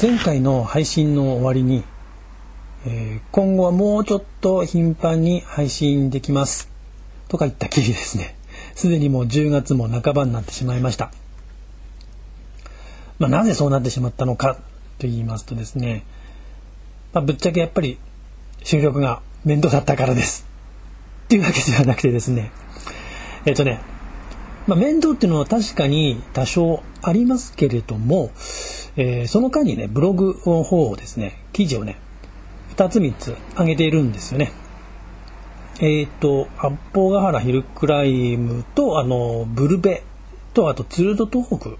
前回の配信の終わりに、えー、今後はもうちょっと頻繁に配信できますとか言ったきりですね。すでにもう10月も半ばになってしまいました、まあ、なぜそうなってしまったのかと言いますとですね、まあ、ぶっちゃけやっぱり収録が面倒だったからです。っていうわけではなくてですねえっ、ー、とねまあ、面倒っていうのは確かに多少ありますけれども、えー、その間にね、ブログの方をですね、記事をね、2つ3つ上げているんですよね。えっ、と、八方ヶ原ヒルクライムと、あの、ブルベと、あと、ツールド東北だ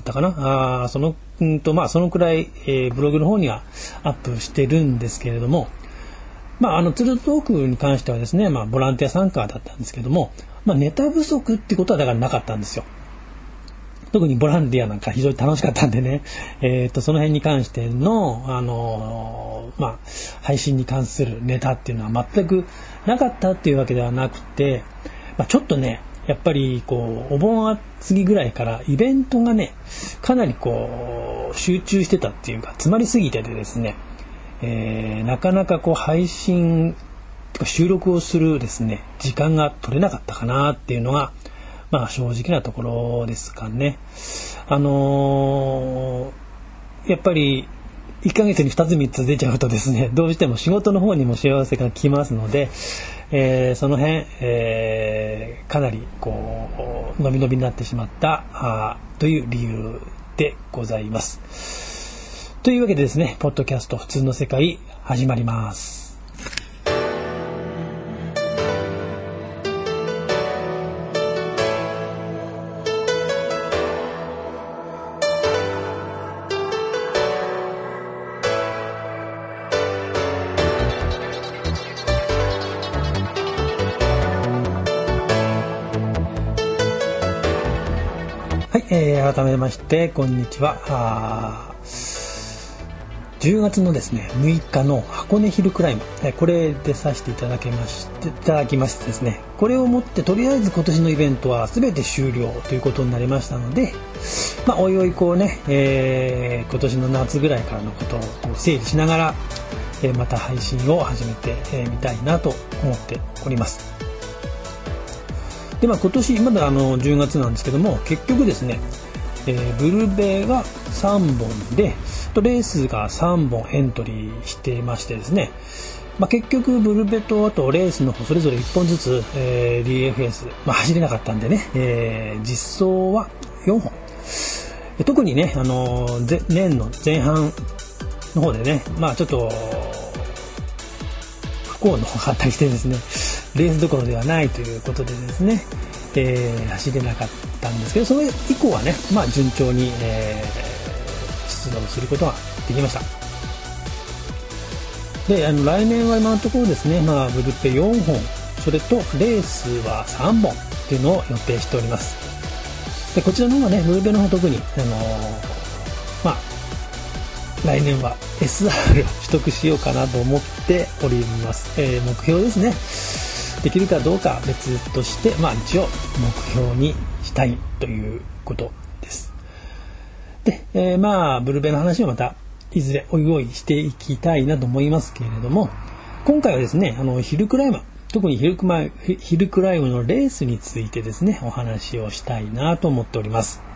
ったかな。あその、うんと、まあ、そのくらい、えー、ブログの方にはアップしてるんですけれども、まあ、あの、ツルド東北に関してはですね、まあ、ボランティア参加だったんですけども、まあ、ネタ不足ってことはだからなかったんですよ。特にボランティアなんか非常に楽しかったんでね、えっ、ー、と、その辺に関しての、あのー、まあ、配信に関するネタっていうのは全くなかったっていうわけではなくて、まあ、ちょっとね、やっぱりこう、お盆過ぎぐらいからイベントがね、かなりこう、集中してたっていうか、詰まりすぎててですね、えー、なかなかこう配信収録をするですね、時間が取れなかったかなっていうのが、まあ正直なところですかね。あのー、やっぱり1ヶ月に2つ3つ出ちゃうとですね、どうしても仕事の方にも幸せが来ますので、えー、その辺、えー、かなりこう、伸び伸びになってしまったあという理由でございます。というわけでですね、ポッドキャスト普通の世界始まります。改めましてこんにちは。あ10月のですね6日の箱根ヒルクライム、これでさせていただきましていただきましてですねこれをもってとりあえず今年のイベントは全て終了ということになりましたのでまあおいおいこうね、えー、今年の夏ぐらいからのことをこう整理しながら、えー、また配信を始めてみ、えー、たいなと思っております。でまあ今年まだあの10月なんですけども結局ですね、えー、ブルベが3本でレースが3本エントリーしていましてですね、まあ、結局ブルベとあとレースの方それぞれ1本ずつ、えー、DFS、まあ、走れなかったんでね、えー、実装は4本。特にね、あのー、年の前半の方でね、まあちょっと不幸の方があったりしてですねレースどころではないということでですね、えー、走れなかったんですけどその以降はね、まあ、順調に、えー、出動することができました。であの来年は今のところですね、まあ、ブルペ4本それとレースは3本っていうのを予定しております。でこちらの方がねブルペの方特にあのー、来年は SR 取得しようかなと思っております、えー、目標ですねできるかどうか別として、まあ一応目標にしたいということです。で、えー、まあ、ブルベの話はまた、いずれおいおいしていきたいなと思いますけれども、今回はですね、あの、ヒルクライム、特にヒルクマヒルクライムのレースについてですね、お話をしたいなと思っております。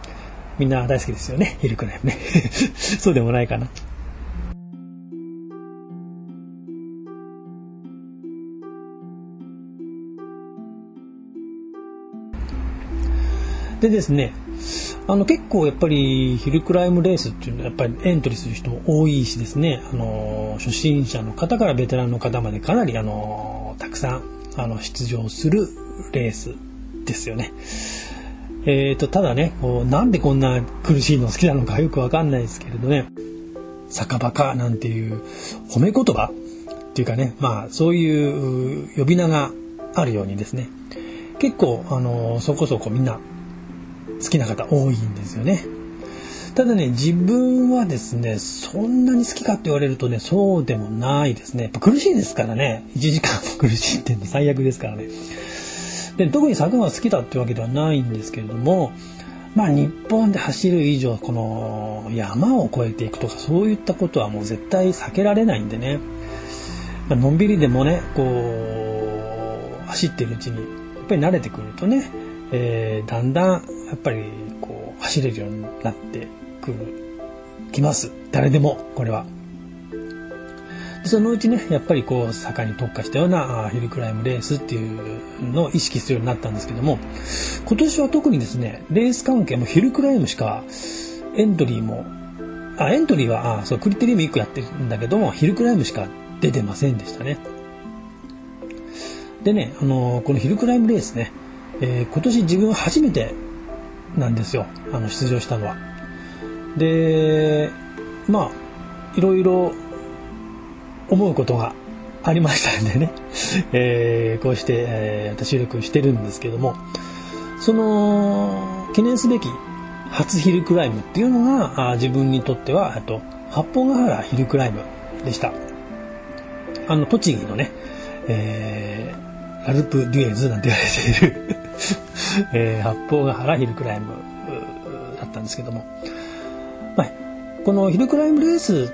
みんな大好きですよね、ヒルクライムね。そうでもないかな。でですね、あの結構やっぱりヒルクライムレースっていうのはやっぱりエントリーする人も多いしですね、あの初心者の方からベテランの方までかなりあのたくさんあの出場するレースですよね。えーと、ただねこうなんでこんな苦しいの好きなのかよくわかんないですけれどね酒場かなんていう褒め言葉っていうかねまあそういう呼び名があるようにですね結構あのそこそこみんな好きな方多いんですよね。ただね、自分はですね、そんなに好きかって言われるとね、そうでもないですね。苦しいですからね。1時間も苦しいって最悪ですからね。で、特に坂が好きだってわけではないんですけれども、まあ日本で走る以上この山を越えていくとかそういったことはもう絶対避けられないんでね、まあのんびりでもねこう走ってるうちにやっぱり慣れてくるとね、えー、だんだんやっぱりこう走れるようになってくるきます誰でもこれは。そのうちねやっぱりこう坂に特化したようなヒルクライムレースっていうのを意識するようになったんですけども今年は特にですねレース関係もヒルクライムしかエントリーもあエントリーはあそうクリテリウム1個やってるんだけどもヒルクライムしか出てませんでしたね。でね、あのー、このヒルクライムレースね、えー、今年自分初めてなんですよ。あの出場したのは。でまあいろいろ思うことがありましたんでね、えー、こうして、えー、収録してるんですけども。その記念すべき初ヒルクライムっていうのがあ自分にとってはあと八方ヶ原ヒルクライムでした。あの栃木のね、えー、アルプ・デュエズなんて言われている えー、八方ヶ原ヒルクライムだったんですけども、まあ、このヒルクライムレース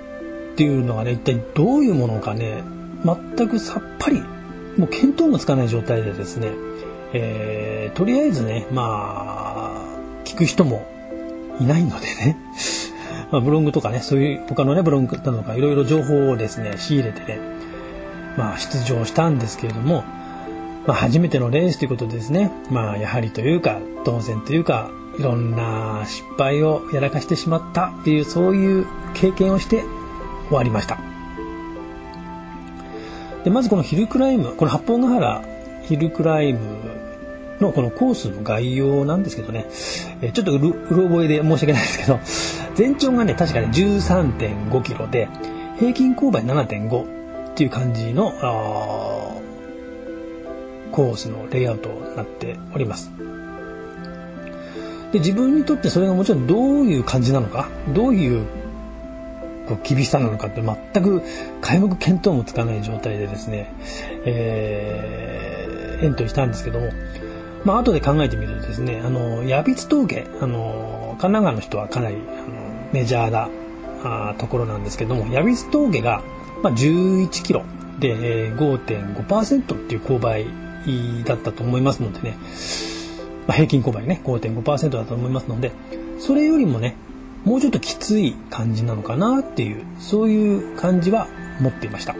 っていうのはね一体どういうものかね全くさっぱりもう見当もつかない状態でですね、えー、とりあえずねまあ聞く人もいないのでね ま、ブログとかねそういう他のねブログなどかいろいろ情報をですね仕入れてねまあ出場したんですけれども、まあ、初めてのレースということでですねまあやはりというか当然というかいろんな失敗をやらかしてしまったっていうそういう経験をして終わりました。でまずこのヒルクライムこの八方ヶ原ヒルクライムのこのコースの概要なんですけどね、えちょっとうる覚えで申し訳ないですけど全長がね確かね13.5キロで平均勾配7.5っていう感じのコースのレイアウトになっております。で自分にとってそれがもちろんどういう感じなのかどういうこう厳しさなのかって全く皆目見当もつかない状態でですね、えー、エントリーしたんですけども、まあ後で考えてみるとですね、あの、ヤビツ峠、あの、神奈川の人はかなりあのメジャーなあところなんですけども、ヤビツ峠が、まあ、11キロで、えー、5.5%っていう勾配だったと思いますのでね、まあ、平均勾配ね、5.5%だと思いますので、それよりもね、もうちょっときつい感じなのかなっていうそういう感じは持っていました。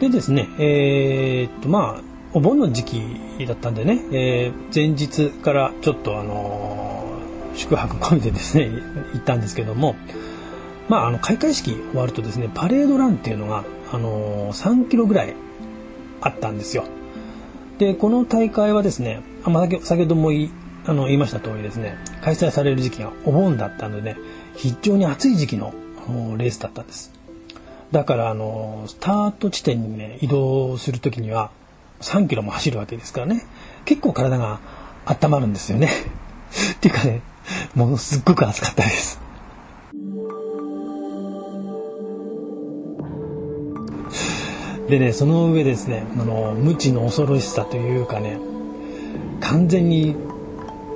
でですねえー、っとまあお盆の時期だったんでね、えー、前日からちょっとあのー、宿泊込みでですね 行ったんですけどもまああの開会式終わるとですねパレードランっていうのがあの、3キロぐらいあったんですよ。でこの大会はですね、まあ、先ほどもあの言いました通りですね開催される時期がお盆だったので、ね、非常に暑い時期のレースだったんです。だからあのスタート地点にね移動する時には3キロも走るわけですからね。結構体が温まるんですよね。っていうかねものすっごく暑かったです。でねその上ですねあの無知の恐ろしさというかね完全に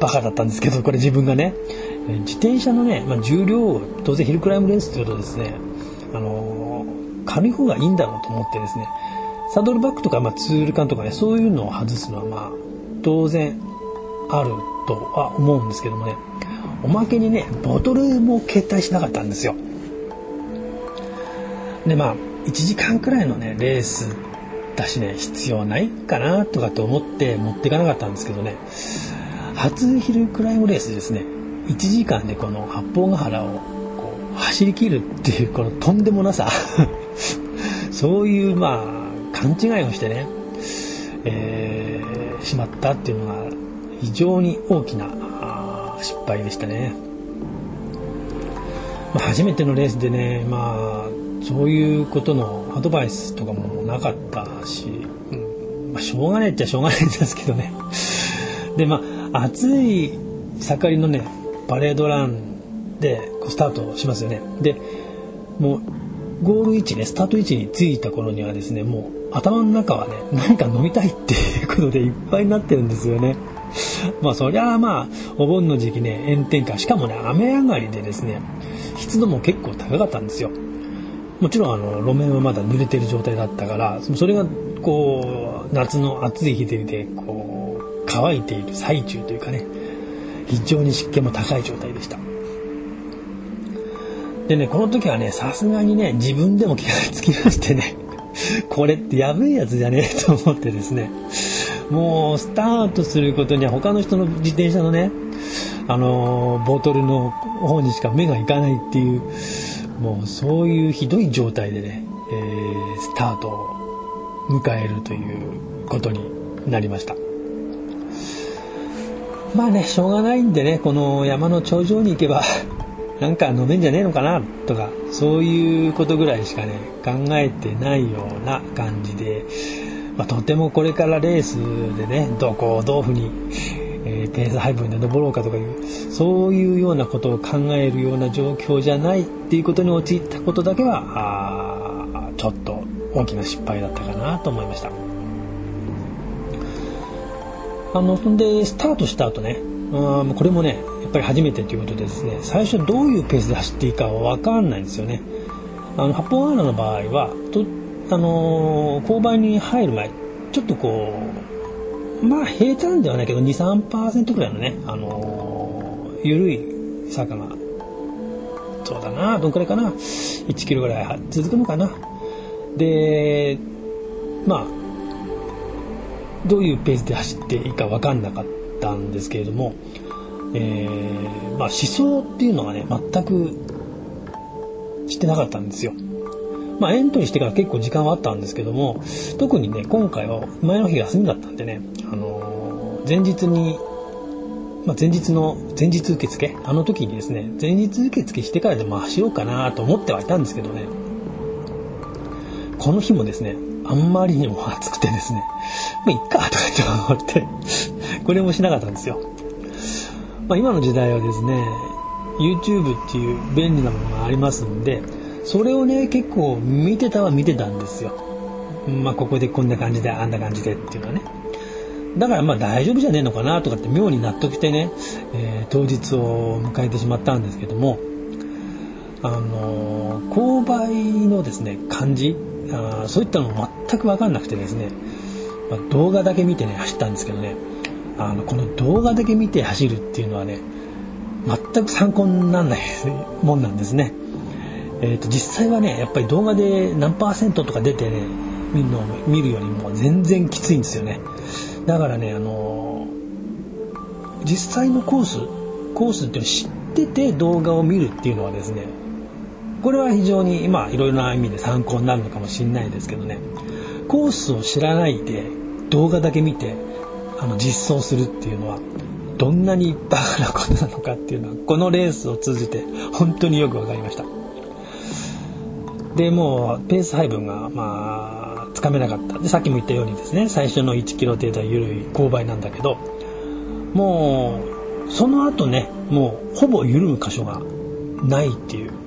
バカだったんですけどこれ自分がね。自転車のね、まあ、重量を当然ヒルクライムレースっていうとですねあの軽い方がいいんだろうと思ってですね。サドルバッグとか、まあ、ツール缶とかねそういうのを外すのはまあ当然あるとは思うんですけどもね。おまけにねボトルも携帯しなかったんですよ。でまあ1時間くらいのねレースだしね必要ないかなとかって思って持っていかなかったんですけどね。初ヒルクライムレースですね。1時間でこの八方ヶ原をこう走りきるっていうこのとんでもなさ。そういうまあ勘違いをしてね、えー、しまったっていうのが非常に大きな失敗でしたね、まあ、初めてのレースでねまあそういうことのアドバイスとかもなかったし、うんまあ、しょうがないっちゃしょうがないんですけどね。でまあ暑い盛りのねパレードランでスタートしますよね。でもうゴール位置ねスタート位置に着いた頃にはですねもう頭の中はね何か飲みたいっていうことでいっぱいになってるんですよね。まあそりゃあまあお盆の時期ね炎天下。しかもね雨上がりでですね湿度も結構高かったんですよ。もちろんあの路面はまだ濡れてる状態だったからそれがこう夏の暑い日でこう乾いている最中というかね非常に湿気も高い状態でした。でねこの時はねさすがにね自分でも気がつきましてね これってやべえやつじゃねえと思ってですねもうスタートすることには他の人の自転車のねあのボトルの方にしか目がいかないっていうもうそういうひどい状態でね、えー、スタートを迎えるということになりました。まあねしょうがないんでねこの山の頂上に行けば なんか飲めんじゃねえのかなとかそういうことぐらいしかね考えてないような感じで、まあ、とてもこれからレースでねどこをどういうふうに、えー、ペース配分で登ろうかとかいうそういうようなことを考えるような状況じゃないっていうことに陥ったことだけはあちょっと大きな失敗だったかなと思いました。あのそんでスタートした後ねあこれもねやっぱり初めてということでですね最初どういうペースで走っていいかは分かんないんですよね。あの八方アーナの場合はとあのー、勾配に入る前ちょっとこうまあ平坦ではないけど23%ぐらいのね、あのー、緩い坂がそうだなどんくらいかな？1キロぐらい続くのかな？でまあどういうペースで走っていいか分かんなかったんですけれども、えー、まあ、思想っていうのはね全くしてなかったんですよ。まあ、エントリーしてから結構時間はあったんですけども特にね今回は前の日休みだったんでね、あのー、前日に、まあ、前日の前日受付あの時にですね前日受付してからでも走ろうかなと思ってはいたんですけどねこの日もですねあんまりにも暑くてですねまあいっかとかって思ってこれもしなかったんですよ、まあ、今の時代はですね YouTube っていう便利なものがありますんでそれをね結構見てたは見てたんですよ。まあここでこんな感じであんな感じでっていうのはね。だからまあ大丈夫じゃねえのかなとかって妙に納得してね、えー、当日を迎えてしまったんですけどもあのー、勾配のですね感じあそういったのも全く分かんなくてですね、まあ、動画だけ見てね走ったんですけどねあのこの動画だけ見て走るっていうのはね全く参考にならないもんなんですね。えーと、実際はねやっぱり動画で何パーセントとか出てね見るのを見るよりも全然きついんですよね。だからねあのー、実際のコースコースっていうのを知ってて動画を見るっていうのはですねこれは非常にまあいろいろな意味で参考になるのかもしれないですけどね。コースを知らないで動画だけ見てあの実装するっていうのはどんなにバカなことなのかっていうのはこのレースを通じて本当によく分かりました。でもうペース配分がまあつかめなかった。でさっきも言ったようにですね最初の1キロ程度は緩い勾配なんだけどもうその後ねもうほぼ緩む箇所がないっていう。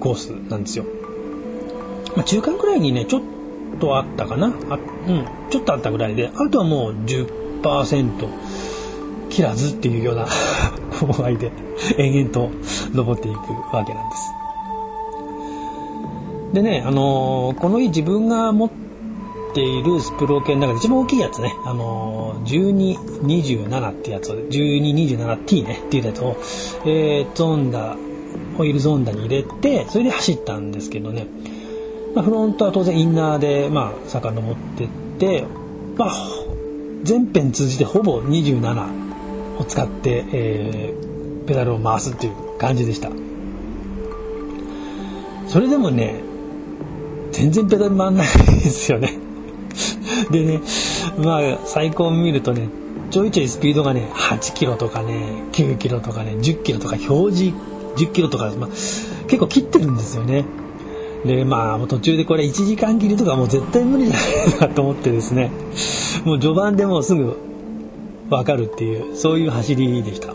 コースなんですよ。まあ、中間くらいにね、ちょっとあったかな。あうん、ちょっとあったぐらいで、あとはもう10%切らずっていうような 勾配で延々と登っていくわけなんです。でね、あのー、この日自分が持っているスプロー系の中で一番大きいやつね、あのー、1227ってやつを、1227T ねっていうやつを、えー、ゾンダホイールゾーンダに入れてそれで走ったんですけどね、まあ、フロントは当然インナーで、まあ、遡ってって、まあ、全編通じてほぼ27を使って、えー、ペダルを回すっていう感じでした。それでもね全然ペダル回んないですよね。でねまあ最高見るとねちょいちょいスピードがね8キロとかね9キロとかね10キロとか表示10キロとか、まあ、結構切ってるんですよね。でまあ途中でこれ1時間切りとかもう絶対無理じゃないかと思ってですね もう序盤でもうすぐ分かるっていうそういう走りでした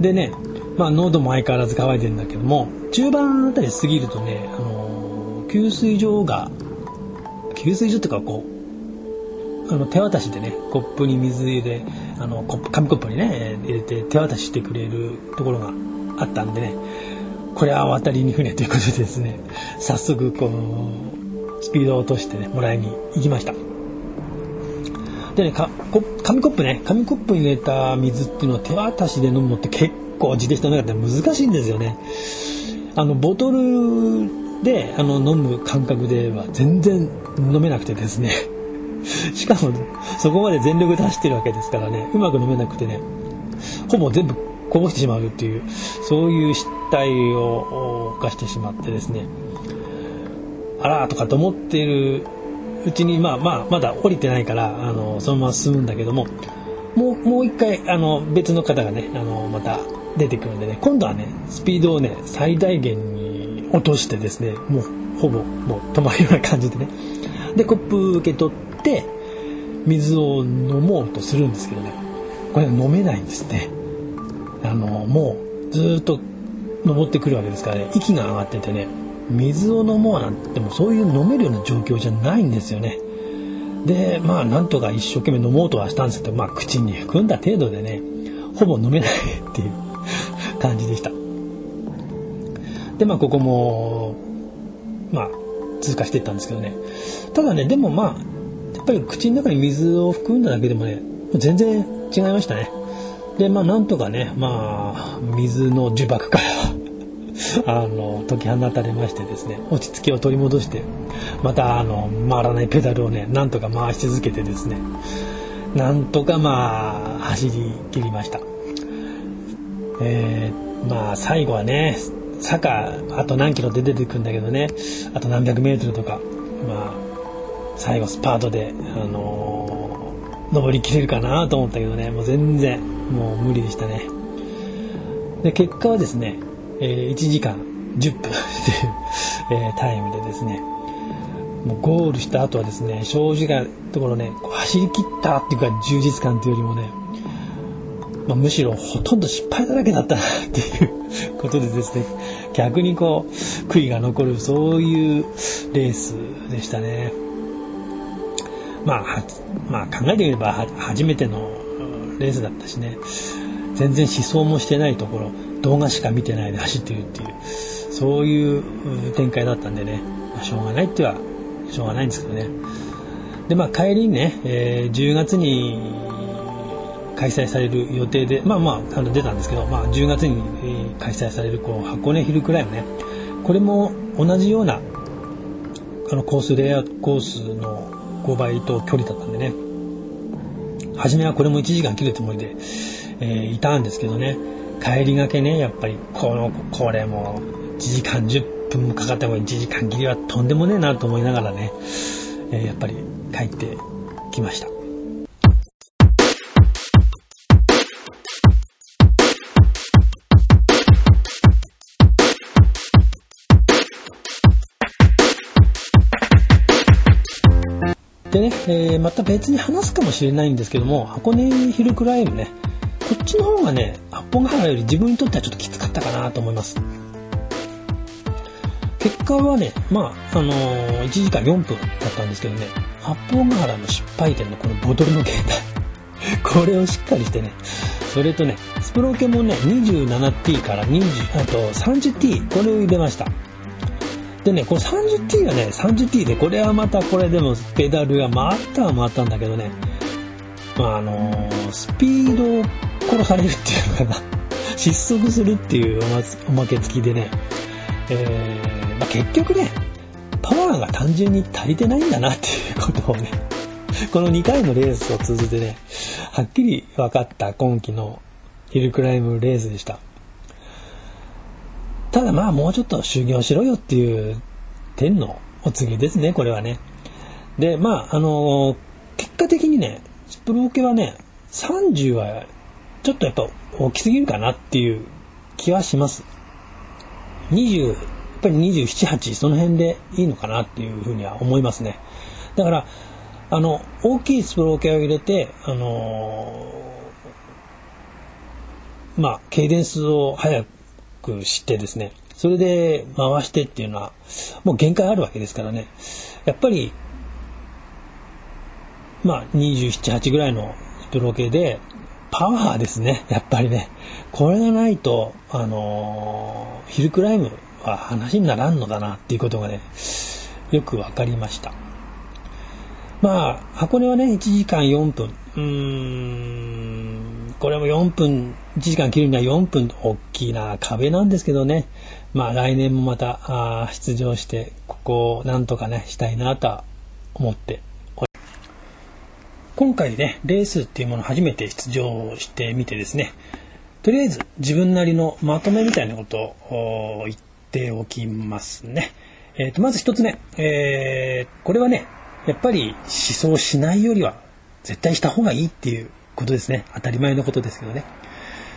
でねまあ喉も相変わらず乾いてるんだけども中盤あたり過ぎるとね、あのー、給水所が給水所っていうかこうあの手渡しでねコップに水入れあのコップ紙コップにね入れて手渡ししてくれるところがあったんでねこれは渡りに船ということでですね早速こうスピードを落としてねもらいに行きました。でねか紙コップね紙コップに入れた水っていうのは手渡しで飲むのって結構自転車の中で難しいんですよね。あのボトルであの飲む感覚では全然飲めなくてですね。しかもそこまで全力で走ってるわけですからねうまく飲めなくてねほぼ全部こぼしてしまうっていうそういう失態を犯してしまってですねあらとかと思っているうちにまあまあまだ降りてないからあのそのまま進むんだけどももうもう一回あの別の方がねあのまた出てくるんでね今度はねスピードをね最大限に落としてですねもうほぼもう止まるような感じでねでコップ受け取って水を飲もうとするんですけどねこれ飲めないんですねあのもうずっと登ってくるわけですからね。息が上がっててね。水を飲もうなんてもそういう飲めるような状況じゃないんですよね。でまあなんとか一生懸命飲もうとはしたんですけどまあ口に含んだ程度でねほぼ飲めないっていう 感じでした。でまあここもまあ通過していったんですけどね。ただねでもまあやっぱり口の中に水を含んだだけでもね全然違いましたね。でまあなんとかねまあ水の呪縛から あの解き放たれましてですね落ち着きを取り戻してまたあの回らないペダルをねなんとか回し続けてですねなんとかまあ走り切りました。えー、まあ最後はね坂あと何キロで出てくんだけどねあと何百メートルとかまあ最後スパートであのー、登りきれるかなと思ったけどねもう全然もう無理でしたねで結果はですね、えー、1時間10分っていう、えー、タイムでですねもうゴールした後はですね正直なところねこう走り切ったっていうか充実感というよりもねまあ、むしろほとんど失敗だらけだったなっていう ことでですね逆にこう悔いが残るそういうレースでしたね。まあ、まあ、考えてみれば初めてのレースだったしね。全然思想もしてないところ動画しか見てないで走ってるっていうそういう展開だったんでね、まあ、しょうがないってはしょうがないんですけどね。でまあ帰りにね、えー、10月に開催される予定でまあまああの出たんですけど、まあ、10月に、開催されるこう箱根ヒルクライムね。これも同じようなあのコースレイアウトコースの5倍と距離だったんでね。初めはこれも1時間切るつもりで、えー、いたんですけどね帰りがけねやっぱりこのこれも1時間10分もかかっても1時間切りはとんでもねえなと思いながらね、えー、やっぱり帰ってきました。でね、えー、また別に話すかもしれないんですけども、箱根ヒルクライムね、こっちの方がね、八本ヶ原より自分にとってはちょっときつかったかなと思います。結果はね、まあ、あのー、1時間4分だったんですけどね、八本ヶ原の失敗点のこのボトルの携帯。これをしっかりしてね、それとね、スプロケもね、27T から20、あと 30T、これを入れました。でね、この 30T はね、30T で、これはまたこれでもペダルが回ったは回ったんだけどね、まああのー、スピードを殺されるっていうのかな、失速するっていうおまけ付きでね、えー、まあ、結局ね、パワーが単純に足りてないんだなっていうことをね、この2回のレースを通じてね、はっきり分かった今季のヒルクライムレースでした。ただまあもうちょっと修行しろよっていう天のお告げですね、これはね。で、まあ、あのー、結果的にね、スプローケはね、30はちょっとやっぱ大きすぎるかなっていう気はします。20、やっぱり27、8、その辺でいいのかなっていうふうには思いますね。だから、あの、大きいスプローケを入れて、あのー、まあ、ケイデンスを早くしてですね、それで回してっていうのは、もう限界あるわけですからね。やっぱり、まあ、27、8ぐらいのスプロ系で、パワーですね、やっぱりね。これがないと、あのー、ヒルクライムは話にならんのだなっていうことがね、よくわかりました。まあ、箱根はね、1時間4分。うーん、これも4分、1時間切るには4分、大きな壁なんですけどね。まあ、来年もまた、出場して、ここをなんとかね、したいなとは思っており今回ね、レースっていうもの初めて出場してみてですね、とりあえず自分なりのまとめみたいなことを言っておきますね。えっ、ー、と、まず一つ目、えー、これはね、やっぱり思想しないよりは絶対した方がいいっていうことですね。当たり前のことですけどね。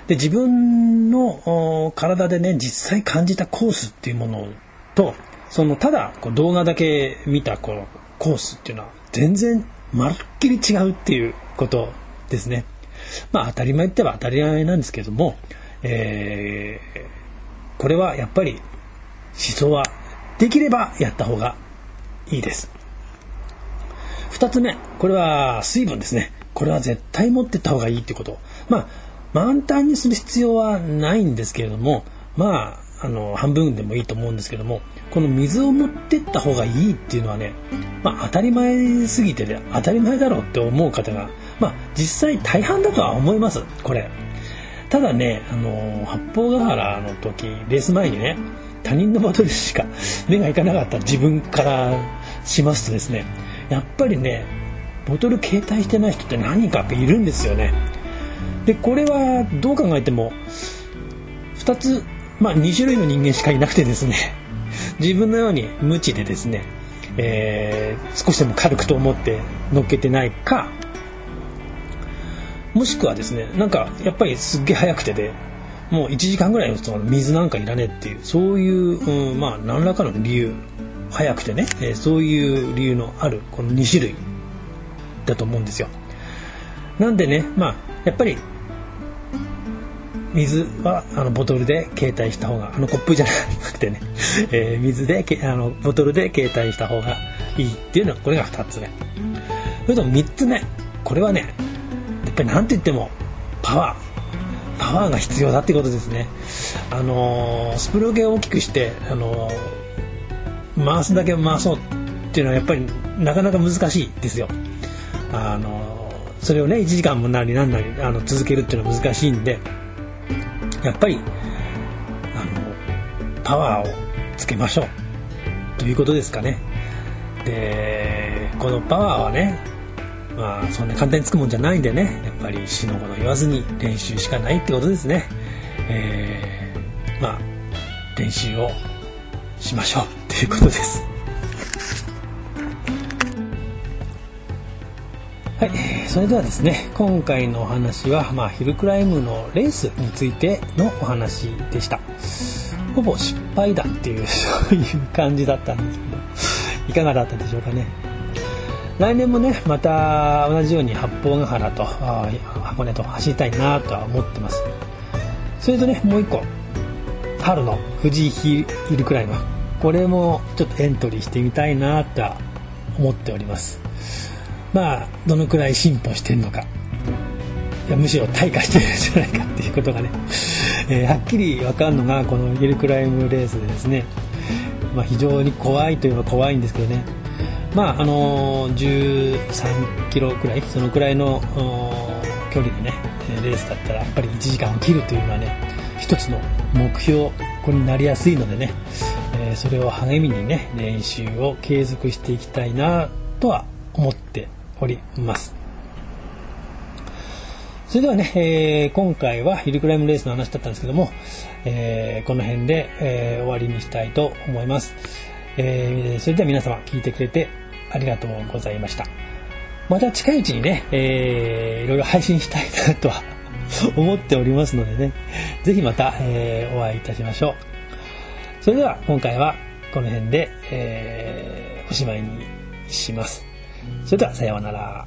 で、自分の体でね、実際感じたコースっていうものと、その、ただこう動画だけ見たこのコースっていうのは全然まるっきり違うっていうことですね。まあ当たり前っては当たり前なんですけども、えー、これはやっぱり思想はできればやった方がいいです。二つ目、これは水分ですね。これは絶対持ってった方がいいってこと。まあ、満タンにする必要はないんですけれども、まあ、あの、半分でもいいと思うんですけども、この水を持ってった方がいいっていうのはね、まあ当たり前すぎてね、当たり前だろうって思う方が、まあ実際大半だとは思います、これ。ただね、あの、八方ヶ原の時、レース前にね、他人のボトルしか 目がいかなかった自分からしますとですね、やっぱりね、ボトル携帯してない人って何人かいるんですよね。で、これはどう考えても、2つ、まあ2種類の人間しかいなくてですね、自分のように無知でですね、えー、少しでも軽くと思って乗っけてないかもしくはですねなんかやっぱりすっげえ早くてでもう1時間ぐらいの水なんかいらねえっていうそういう、うん、まあ何らかの理由早くてね、えー、そういう理由のあるこの2種類だと思うんですよ。なんでねまあやっぱり水はあのボトルで携帯した方があのコップじゃなくてね、えー、水であのボトルで携帯した方がいいっていうのはこれが2つ目。それと3つ目。これはねやっぱり何て言ってもパワー。パワーが必要だってことですね。あのー、スプロゲを大きくしてあのー、回すだけ回そうっていうのはやっぱりなかなか難しいですよ。あのー、それをね1時間もなりなんなりあの続けるっていうのは難しいんでやっぱりあのパワーをつけましょう。ということですかね。でこのパワーはねまあそんな簡単につくもんじゃないんでねやっぱり死の子の言わずに練習しかないってことですね。えー、まあ練習をしましょう。っていうことです。はい、それではですね、今回のお話は、まあ、ヒルクライムのレースについてのお話でした。ほぼ失敗だっていう、そういう感じだったんですけど、いかがだったでしょうかね。来年もね、また同じように八方ヶ原と箱根と走りたいなとは思ってます。それとね、もう一個、春の富士ヒルクライム。これもちょっとエントリーしてみたいなとは思っております。まあどのくらい進歩してるのか。いやむしろ退化してるんじゃないかっていうことがね、えー、はっきり分かるのがこのヒルクライムレースでですね、まあ、非常に怖いといえば怖いんですけどね。まああのー、13キロくらいそのくらいの距離のねレースだったらやっぱり1時間を切るというのはね一つの目標こになりやすいのでね、えー、それを励みにね練習を継続していきたいなとは思っております。それではね、えー、今回はヒルクライムレースの話だったんですけども、えー、この辺で、えー、終わりにしたいと思います。えそれでは皆様聞いてくれてありがとうございました。また近いうちにね、えー、いろいろ配信したいなとは 思っておりますのでね、ぜひまた、えお会いいたしましょう。それでは今回はこの辺で、えおしまいにします。それではさようなら。